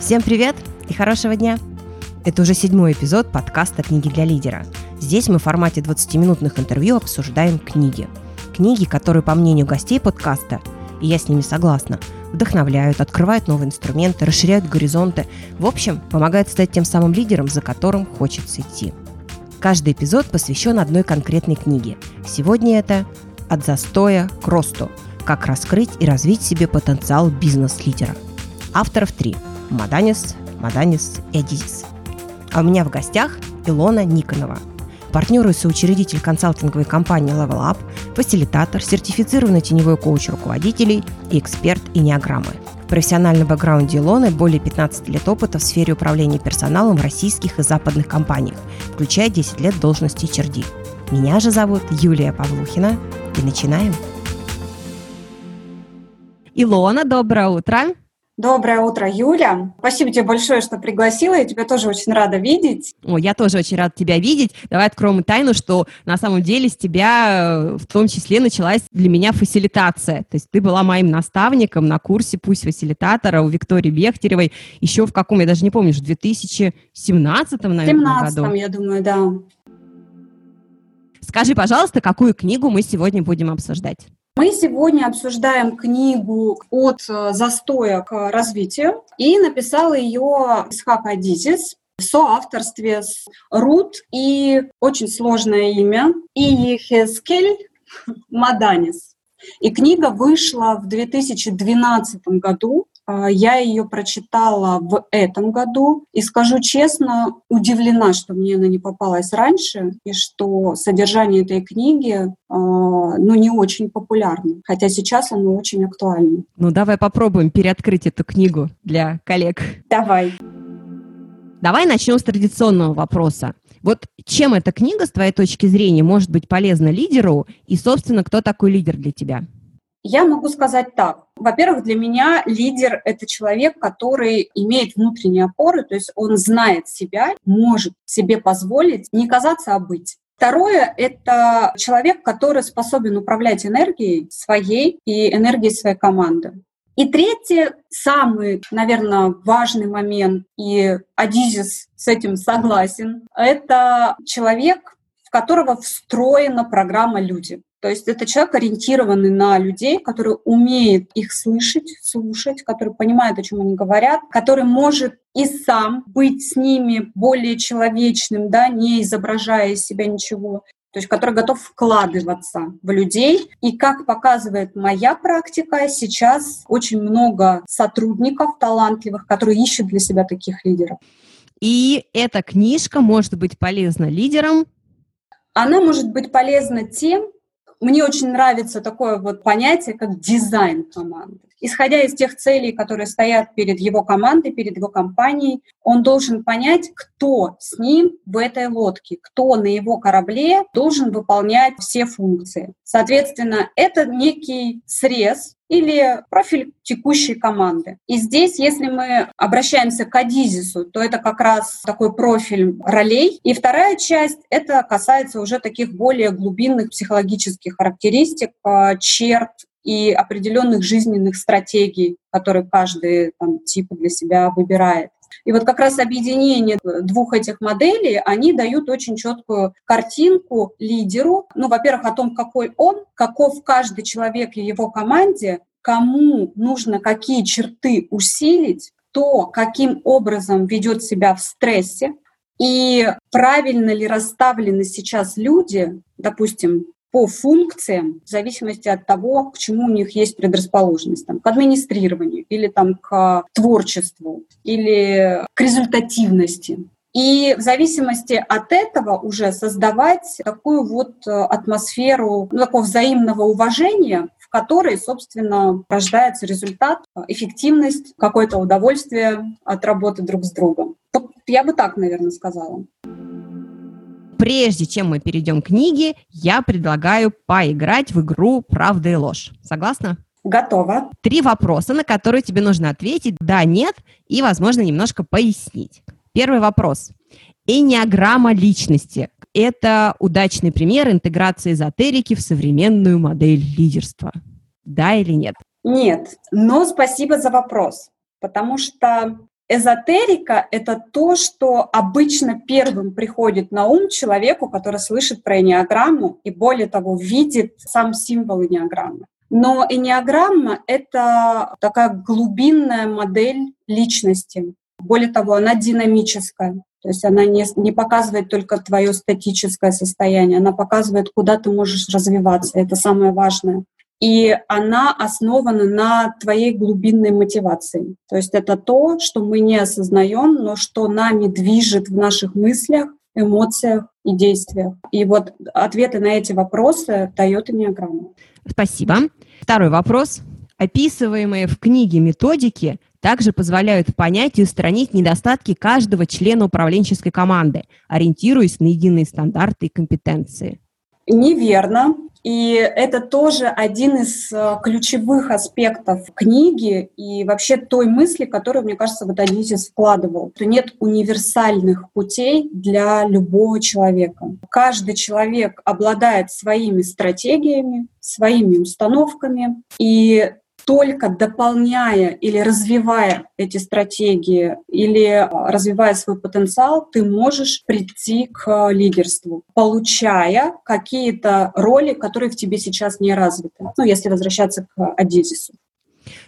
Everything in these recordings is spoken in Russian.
Всем привет и хорошего дня! Это уже седьмой эпизод подкаста «Книги для лидера». Здесь мы в формате 20-минутных интервью обсуждаем книги. Книги, которые, по мнению гостей подкаста, и я с ними согласна, вдохновляют, открывают новые инструменты, расширяют горизонты, в общем, помогают стать тем самым лидером, за которым хочется идти. Каждый эпизод посвящен одной конкретной книге. Сегодня это «От застоя к росту. Как раскрыть и развить себе потенциал бизнес-лидера». Авторов три – Маданис, Маданис и Адизис. А у меня в гостях Илона Никонова, партнер и соучредитель консалтинговой компании Level Up, фасилитатор, сертифицированный теневой коуч руководителей и эксперт инеограммы. В профессиональном бэкграунде Илоны более 15 лет опыта в сфере управления персоналом в российских и западных компаниях, включая 10 лет должности Черди. Меня же зовут Юлия Павлухина, и начинаем. Илона, доброе утро! Доброе утро, Юля. Спасибо тебе большое, что пригласила. Я тебя тоже очень рада видеть. О, я тоже очень рада тебя видеть. Давай откроем тайну, что на самом деле с тебя э, в том числе началась для меня фасилитация. То есть ты была моим наставником на курсе «Пусть фасилитатора» у Виктории Бехтеревой еще в каком, я даже не помню, в 2017, наверное, 17 году. я думаю, да. Скажи, пожалуйста, какую книгу мы сегодня будем обсуждать? Мы сегодня обсуждаем книгу «От э, застоя к развитию», и написала ее Исхак Адизис в соавторстве с Рут и очень сложное имя Иехескель Маданис. И книга вышла в 2012 году я ее прочитала в этом году и, скажу честно, удивлена, что мне она не попалась раньше и что содержание этой книги а, ну, не очень популярно, хотя сейчас оно очень актуально. Ну, давай попробуем переоткрыть эту книгу для коллег. Давай. Давай начнем с традиционного вопроса. Вот чем эта книга, с твоей точки зрения, может быть полезна лидеру и, собственно, кто такой лидер для тебя? Я могу сказать так. Во-первых, для меня лидер — это человек, который имеет внутренние опоры, то есть он знает себя, может себе позволить не казаться, а быть. Второе — это человек, который способен управлять энергией своей и энергией своей команды. И третье, самый, наверное, важный момент, и Адизис с этим согласен, это человек, в которого встроена программа «Люди». То есть это человек, ориентированный на людей, который умеет их слышать, слушать, который понимает, о чем они говорят, который может и сам быть с ними более человечным, да, не изображая из себя ничего, то есть который готов вкладываться в людей. И как показывает моя практика, сейчас очень много сотрудников талантливых, которые ищут для себя таких лидеров. И эта книжка может быть полезна лидерам? Она может быть полезна тем, мне очень нравится такое вот понятие, как дизайн команды. Исходя из тех целей, которые стоят перед его командой, перед его компанией, он должен понять, кто с ним в этой лодке, кто на его корабле должен выполнять все функции. Соответственно, это некий срез или профиль текущей команды. И здесь, если мы обращаемся к Адизису, то это как раз такой профиль ролей. И вторая часть, это касается уже таких более глубинных психологических характеристик, а, черт и определенных жизненных стратегий, которые каждый там, тип для себя выбирает. И вот как раз объединение двух этих моделей, они дают очень четкую картинку лидеру, ну, во-первых, о том, какой он, каков каждый человек и его команде, кому нужно какие черты усилить, то, каким образом ведет себя в стрессе, и правильно ли расставлены сейчас люди, допустим, по функциям, в зависимости от того, к чему у них есть предрасположенность, там, к администрированию или там, к творчеству или к результативности. И в зависимости от этого уже создавать такую вот э, атмосферу ну, такого взаимного уважения, в которой, собственно, рождается результат, эффективность, какое-то удовольствие от работы друг с другом. Я бы так, наверное, сказала прежде чем мы перейдем к книге, я предлагаю поиграть в игру «Правда и ложь». Согласна? Готова. Три вопроса, на которые тебе нужно ответить «да», «нет» и, возможно, немножко пояснить. Первый вопрос. Энеограмма личности. Это удачный пример интеграции эзотерики в современную модель лидерства. Да или нет? Нет, но спасибо за вопрос, потому что эзотерика — это то, что обычно первым приходит на ум человеку, который слышит про энеограмму и, более того, видит сам символ энеограммы. Но энеограмма — это такая глубинная модель личности. Более того, она динамическая. То есть она не, не показывает только твое статическое состояние, она показывает, куда ты можешь развиваться. Это самое важное и она основана на твоей глубинной мотивации. То есть это то, что мы не осознаем, но что нами движет в наших мыслях, эмоциях и действиях. И вот ответы на эти вопросы дает Энneаграмма. Спасибо. Второй вопрос. Описываемые в книге методики также позволяют понять и устранить недостатки каждого члена управленческой команды, ориентируясь на единые стандарты и компетенции. Неверно. И это тоже один из э, ключевых аспектов книги и вообще той мысли, которую, мне кажется, вот Адизис вкладывал, что нет универсальных путей для любого человека. Каждый человек обладает своими стратегиями, своими установками, и только дополняя или развивая эти стратегии, или а, развивая свой потенциал, ты можешь прийти к а, лидерству, получая какие-то роли, которые в тебе сейчас не развиты. Ну, если возвращаться к Адизису.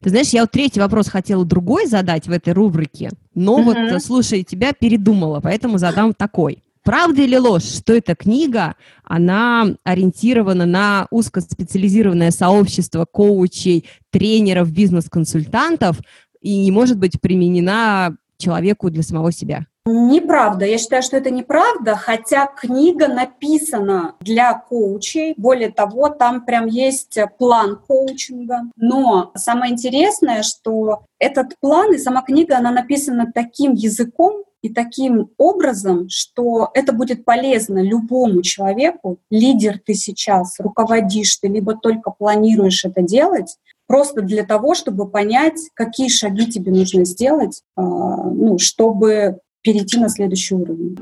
Ты знаешь, я вот третий вопрос хотела другой задать в этой рубрике, но mm-hmm. вот, слушай, тебя передумала, поэтому задам такой. Правда или ложь, что эта книга, она ориентирована на узкоспециализированное сообщество коучей, тренеров, бизнес-консультантов и не может быть применена человеку для самого себя? Неправда. Я считаю, что это неправда, хотя книга написана для коучей. Более того, там прям есть план коучинга. Но самое интересное, что этот план и сама книга, она написана таким языком, и таким образом, что это будет полезно любому человеку, лидер ты сейчас, руководишь ты, либо только планируешь это делать, просто для того, чтобы понять, какие шаги тебе нужно сделать, а, ну, чтобы перейти на следующий уровень.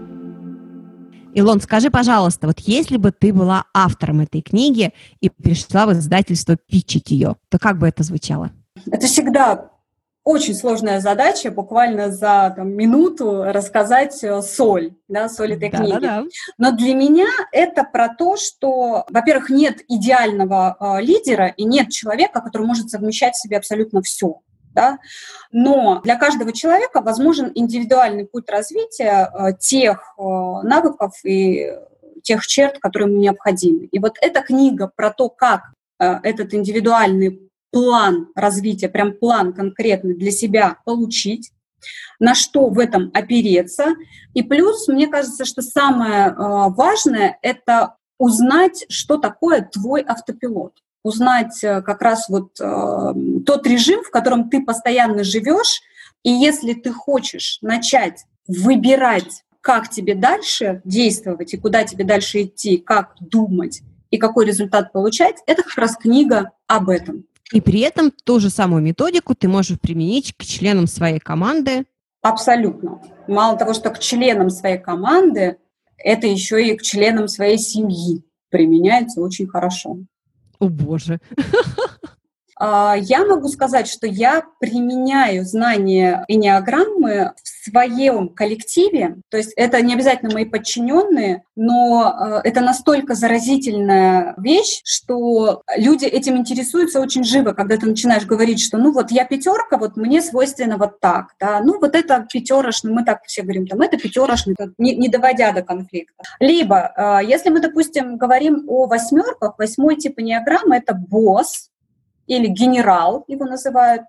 Илон, скажи, пожалуйста, вот если бы ты была автором этой книги и пришла в издательство питчить ее, то как бы это звучало? Это всегда очень сложная задача буквально за там, минуту рассказать э, соль, да, соль этой да, книги. Да, да. Но для меня это про то, что, во-первых, нет идеального э, лидера и нет человека, который может совмещать в себе абсолютно все. Да? Но для каждого человека возможен индивидуальный путь развития э, тех э, навыков и тех черт, которые ему необходимы. И вот эта книга про то, как э, этот индивидуальный план развития, прям план конкретный для себя получить, на что в этом опереться. И плюс, мне кажется, что самое э, важное — это узнать, что такое твой автопилот. Узнать э, как раз вот э, тот режим, в котором ты постоянно живешь. И если ты хочешь начать выбирать, как тебе дальше действовать и куда тебе дальше идти, как думать и какой результат получать, это как раз книга об этом. И при этом ту же самую методику ты можешь применить к членам своей команды. Абсолютно. Мало того, что к членам своей команды, это еще и к членам своей семьи применяется очень хорошо. О боже. А, я могу сказать, что я применяю знания энеограммы в своем коллективе. То есть это не обязательно мои подчиненные, но а, это настолько заразительная вещь, что люди этим интересуются очень живо, когда ты начинаешь говорить, что ну вот я пятерка, вот мне свойственно вот так, да, ну вот это пятерошный, мы так все говорим, там это пятерошный, не, не доводя до конфликта. Либо, а, если мы, допустим, говорим о восьмерках, восьмой тип энеограммы — это босс, или генерал его называют.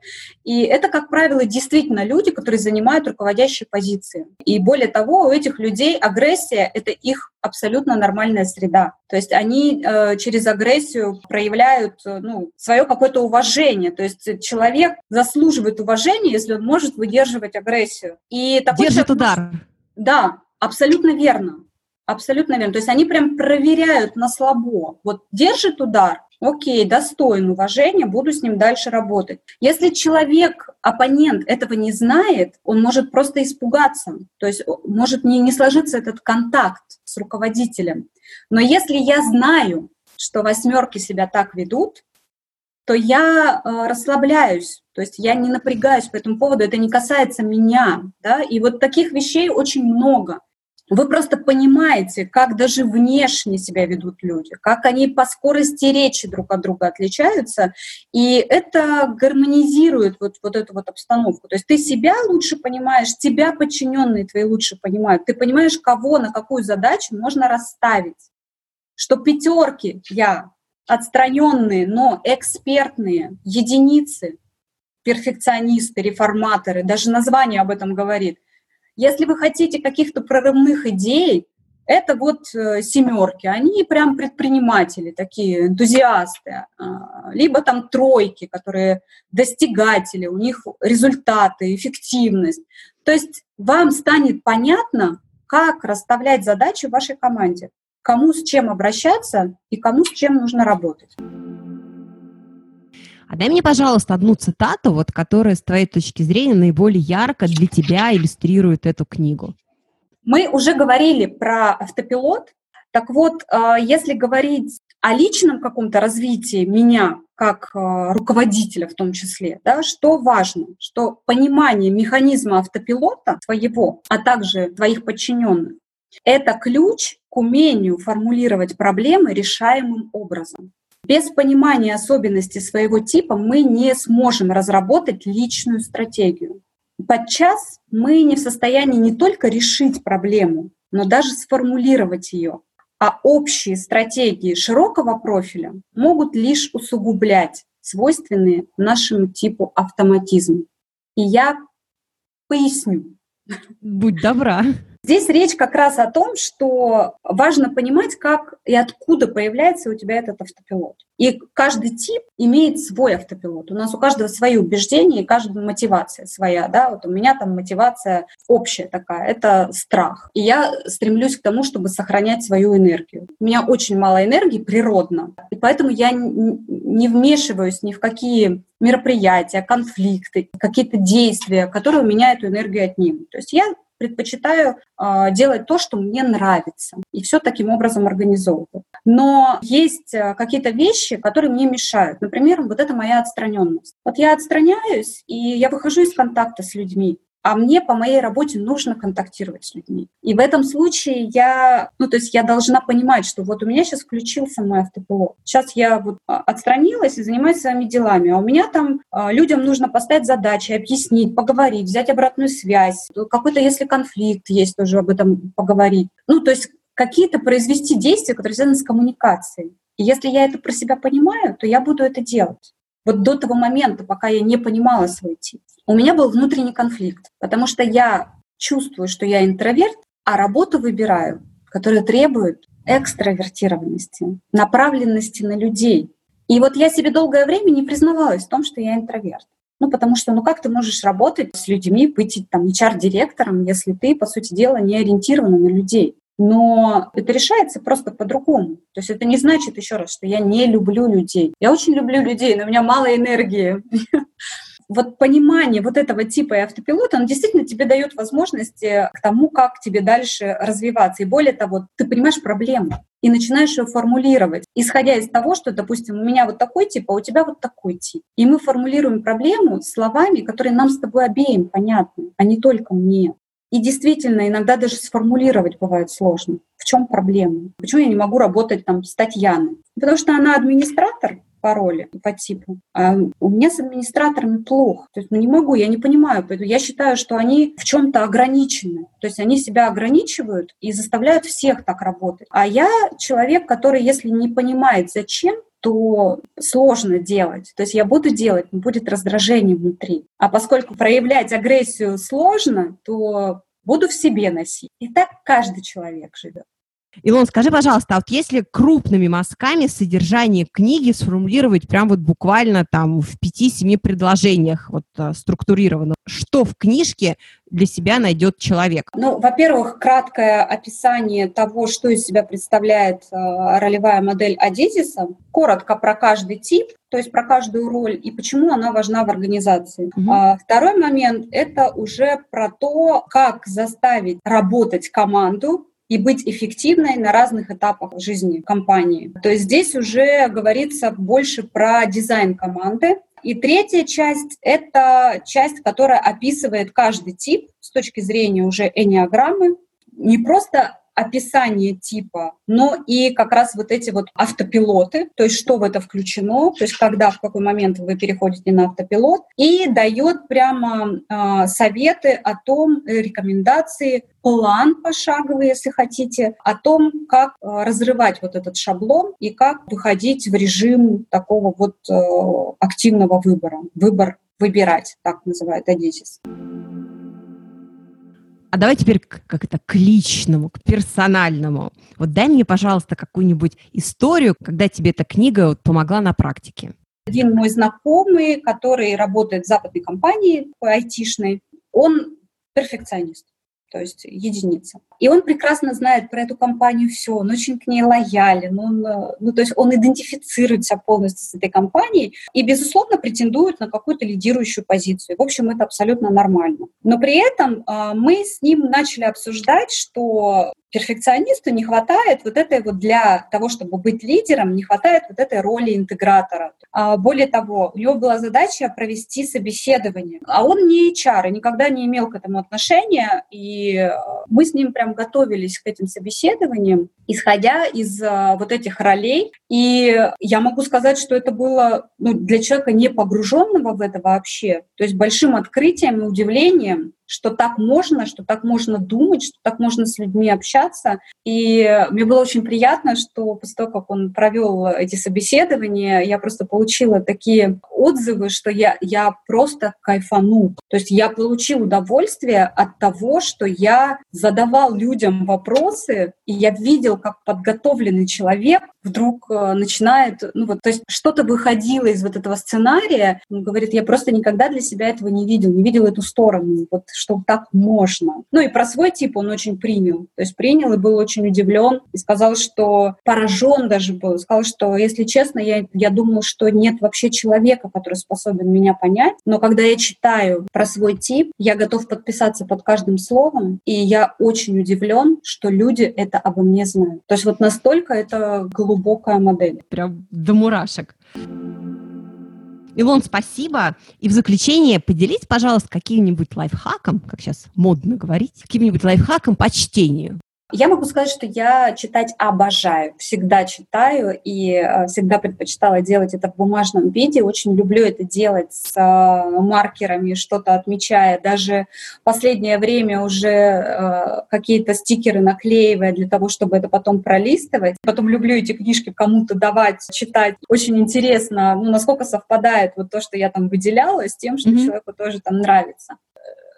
И это, как правило, действительно люди, которые занимают руководящие позиции. И более того, у этих людей агрессия — это их абсолютно нормальная среда. То есть они э, через агрессию проявляют э, ну, свое какое-то уважение. То есть человек заслуживает уважения, если он может выдерживать агрессию. И такой Держит человек... удар. Да, абсолютно верно. Абсолютно верно. То есть они прям проверяют на слабо. Вот держит удар, окей, достоин уважения, буду с ним дальше работать. Если человек, оппонент этого не знает, он может просто испугаться, то есть может не, не сложиться этот контакт с руководителем. Но если я знаю, что восьмерки себя так ведут, то я э, расслабляюсь, то есть я не напрягаюсь по этому поводу, это не касается меня, да, и вот таких вещей очень много. Вы просто понимаете, как даже внешне себя ведут люди, как они по скорости речи друг от друга отличаются, и это гармонизирует вот, вот эту вот обстановку. То есть ты себя лучше понимаешь, тебя подчиненные твои лучше понимают, ты понимаешь, кого на какую задачу можно расставить. Что пятерки я отстраненные, но экспертные единицы, перфекционисты, реформаторы, даже название об этом говорит. Если вы хотите каких-то прорывных идей, это вот э, семерки, они прям предприниматели, такие энтузиасты, а, либо там тройки, которые достигатели, у них результаты, эффективность. То есть вам станет понятно, как расставлять задачи в вашей команде кому с чем обращаться и кому с чем нужно работать. А дай мне, пожалуйста, одну цитату, вот, которая с твоей точки зрения наиболее ярко для тебя иллюстрирует эту книгу. Мы уже говорили про автопилот. Так вот, а, если говорить о личном каком-то развитии меня как а, руководителя в том числе, да, что важно, что понимание механизма автопилота своего, а также твоих подчиненных, это ключ к умению формулировать проблемы решаемым образом. Без понимания особенностей своего типа мы не сможем разработать личную стратегию. Подчас мы не в состоянии не только решить проблему, но даже сформулировать ее. А общие стратегии широкого профиля могут лишь усугублять свойственные нашему типу автоматизм. И я поясню. Будь добра. Здесь речь как раз о том, что важно понимать, как и откуда появляется у тебя этот автопилот. И каждый тип имеет свой автопилот. У нас у каждого свои убеждения и каждая мотивация своя. Да? Вот у меня там мотивация общая такая, это страх. И я стремлюсь к тому, чтобы сохранять свою энергию. У меня очень мало энергии природно, и поэтому я не вмешиваюсь ни в какие мероприятия, конфликты, какие-то действия, которые у меня эту энергию отнимут. То есть я предпочитаю э, делать то, что мне нравится, и все таким образом организовываю. Но есть э, какие-то вещи, которые мне мешают. Например, вот это моя отстраненность. Вот я отстраняюсь, и я выхожу из контакта с людьми а мне по моей работе нужно контактировать с людьми. И в этом случае я, ну, то есть я должна понимать, что вот у меня сейчас включился мой автопилот. Сейчас я вот а, отстранилась и занимаюсь своими делами, а у меня там а, людям нужно поставить задачи, объяснить, поговорить, взять обратную связь. Какой-то, если конфликт есть, тоже об этом поговорить. Ну, то есть какие-то произвести действия, которые связаны с коммуникацией. И если я это про себя понимаю, то я буду это делать. Вот до того момента, пока я не понимала свой тип у меня был внутренний конфликт, потому что я чувствую, что я интроверт, а работу выбираю, которая требует экстравертированности, направленности на людей. И вот я себе долгое время не признавалась в том, что я интроверт. Ну, потому что, ну, как ты можешь работать с людьми, быть там HR-директором, если ты, по сути дела, не ориентирована на людей? Но это решается просто по-другому. То есть это не значит, еще раз, что я не люблю людей. Я очень люблю людей, но у меня мало энергии. вот понимание вот этого типа и автопилота, он действительно тебе дает возможности к тому, как тебе дальше развиваться. И более того, ты понимаешь проблему и начинаешь ее формулировать, исходя из того, что, допустим, у меня вот такой тип, а у тебя вот такой тип. И мы формулируем проблему словами, которые нам с тобой обеим понятны, а не только мне. И действительно, иногда даже сформулировать бывает сложно. В чем проблема? Почему я не могу работать там с Татьяной? Потому что она администратор, по роли, по типу. А у меня с администраторами плохо. То есть, ну, не могу, я не понимаю. Поэтому я считаю, что они в чем-то ограничены. То есть они себя ограничивают и заставляют всех так работать. А я человек, который, если не понимает, зачем, то сложно делать. То есть я буду делать, но будет раздражение внутри. А поскольку проявлять агрессию сложно, то буду в себе носить. И так каждый человек живет. Илон, скажи, пожалуйста, а вот если крупными мазками содержание книги сформулировать прям вот буквально там в пяти-семи предложениях вот а, структурировано, что в книжке для себя найдет человек? Ну, во-первых, краткое описание того, что из себя представляет э, ролевая модель Адизиса, коротко про каждый тип, то есть про каждую роль и почему она важна в организации. Угу. А, второй момент – это уже про то, как заставить работать команду и быть эффективной на разных этапах жизни компании. То есть здесь уже говорится больше про дизайн команды, и третья часть — это часть, которая описывает каждый тип с точки зрения уже энеограммы. Не просто описание типа, но и как раз вот эти вот автопилоты, то есть что в это включено, то есть когда, в какой момент вы переходите на автопилот, и дает прямо э, советы о том, рекомендации, план пошаговый, если хотите, о том, как э, разрывать вот этот шаблон и как выходить в режим такого вот э, активного выбора, выбор выбирать, так называют Одессис. А давай теперь как это к личному, к персональному. Вот дай мне, пожалуйста, какую-нибудь историю, когда тебе эта книга вот помогла на практике. Один мой знакомый, который работает в западной компании айтишной, он перфекционист то есть единица. И он прекрасно знает про эту компанию все, он очень к ней лоялен, он, э, ну, то есть он идентифицируется полностью с этой компанией и, безусловно, претендует на какую-то лидирующую позицию. В общем, это абсолютно нормально. Но при этом э, мы с ним начали обсуждать, что перфекционисту не хватает вот этой вот для того, чтобы быть лидером, не хватает вот этой роли интегратора. А, более того, у него была задача провести собеседование, а он не HR и никогда не имел к этому отношения, и э, мы с ним прям готовились к этим собеседованиям, исходя из а, вот этих ролей, и я могу сказать, что это было ну, для человека не погруженного в это вообще, то есть большим открытием и удивлением, что так можно, что так можно думать, что так можно с людьми общаться. И мне было очень приятно, что после того, как он провел эти собеседования, я просто получила такие отзывы, что я, я просто кайфану. То есть я получил удовольствие от того, что я задавал людям вопросы, и я видел, как подготовленный человек вдруг э, начинает, ну вот, то есть что-то выходило из вот этого сценария. Он говорит, я просто никогда для себя этого не видел, не видел эту сторону, вот что так можно. Ну и про свой тип он очень принял, то есть принял и был очень удивлен и сказал, что поражен даже был, сказал, что, если честно, я, я думал, что нет вообще человека, который способен меня понять, но когда я читаю про свой тип, я готов подписаться под каждым словом, и я очень удивлен, что люди это обо мне знают. То есть вот настолько это глубоко глубокая модель. Прям до мурашек. Илон, спасибо. И в заключение поделитесь, пожалуйста, каким-нибудь лайфхаком, как сейчас модно говорить, каким-нибудь лайфхаком по чтению. Я могу сказать, что я читать обожаю, всегда читаю и э, всегда предпочитала делать это в бумажном виде. Очень люблю это делать с э, маркерами, что-то отмечая. Даже последнее время уже э, какие-то стикеры наклеивая для того, чтобы это потом пролистывать. Потом люблю эти книжки кому-то давать, читать. Очень интересно, ну, насколько совпадает вот то, что я там выделяла, с тем, что mm-hmm. человеку тоже там нравится.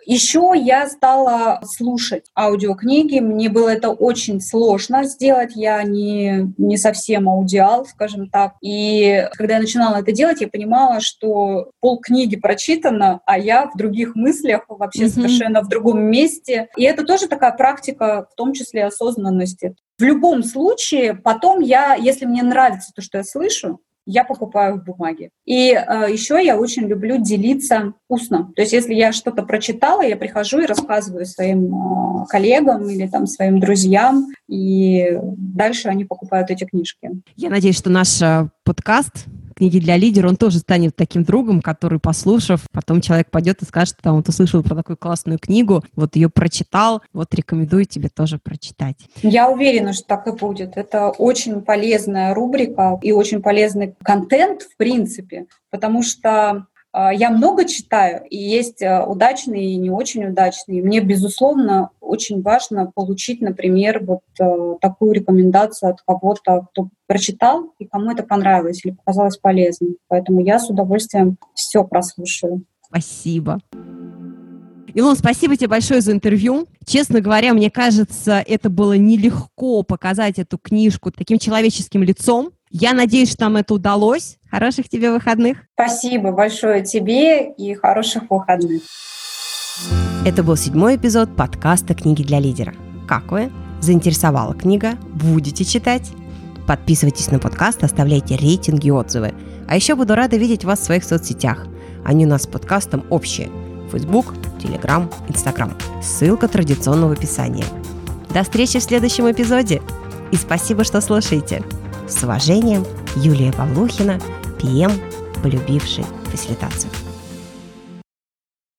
Еще я стала слушать аудиокниги. Мне было это очень сложно сделать. Я не, не совсем аудиал, скажем так. И когда я начинала это делать, я понимала, что пол книги прочитано, а я в других мыслях, вообще mm-hmm. совершенно в другом месте. И это тоже такая практика, в том числе осознанности. В любом случае, потом я, если мне нравится то, что я слышу, я покупаю в бумаге. И э, еще я очень люблю делиться устно. То есть если я что-то прочитала, я прихожу и рассказываю своим э, коллегам или там своим друзьям, и дальше они покупают эти книжки. Я надеюсь, что наш э, подкаст книги для лидера, он тоже станет таким другом, который, послушав, потом человек пойдет и скажет, там, вот услышал про такую классную книгу, вот ее прочитал, вот рекомендую тебе тоже прочитать. Я уверена, что так и будет. Это очень полезная рубрика и очень полезный контент, в принципе, потому что я много читаю, и есть а, удачные и не очень удачные. Мне, безусловно, очень важно получить, например, вот а, такую рекомендацию от кого-то, кто прочитал, и кому это понравилось или показалось полезным. Поэтому я с удовольствием все прослушаю. Спасибо. Илон, спасибо тебе большое за интервью. Честно говоря, мне кажется, это было нелегко показать эту книжку таким человеческим лицом. Я надеюсь, что нам это удалось. Хороших тебе выходных. Спасибо большое тебе и хороших выходных. Это был седьмой эпизод подкаста «Книги для лидера». Как вы? Заинтересовала книга? Будете читать? Подписывайтесь на подкаст, оставляйте рейтинги и отзывы. А еще буду рада видеть вас в своих соцсетях. Они у нас с подкастом общие. Facebook, Telegram, Instagram. Ссылка традиционно в описании. До встречи в следующем эпизоде. И спасибо, что слушаете. С уважением, Юлия Павлухина, ПМ, полюбивший фасилитацию.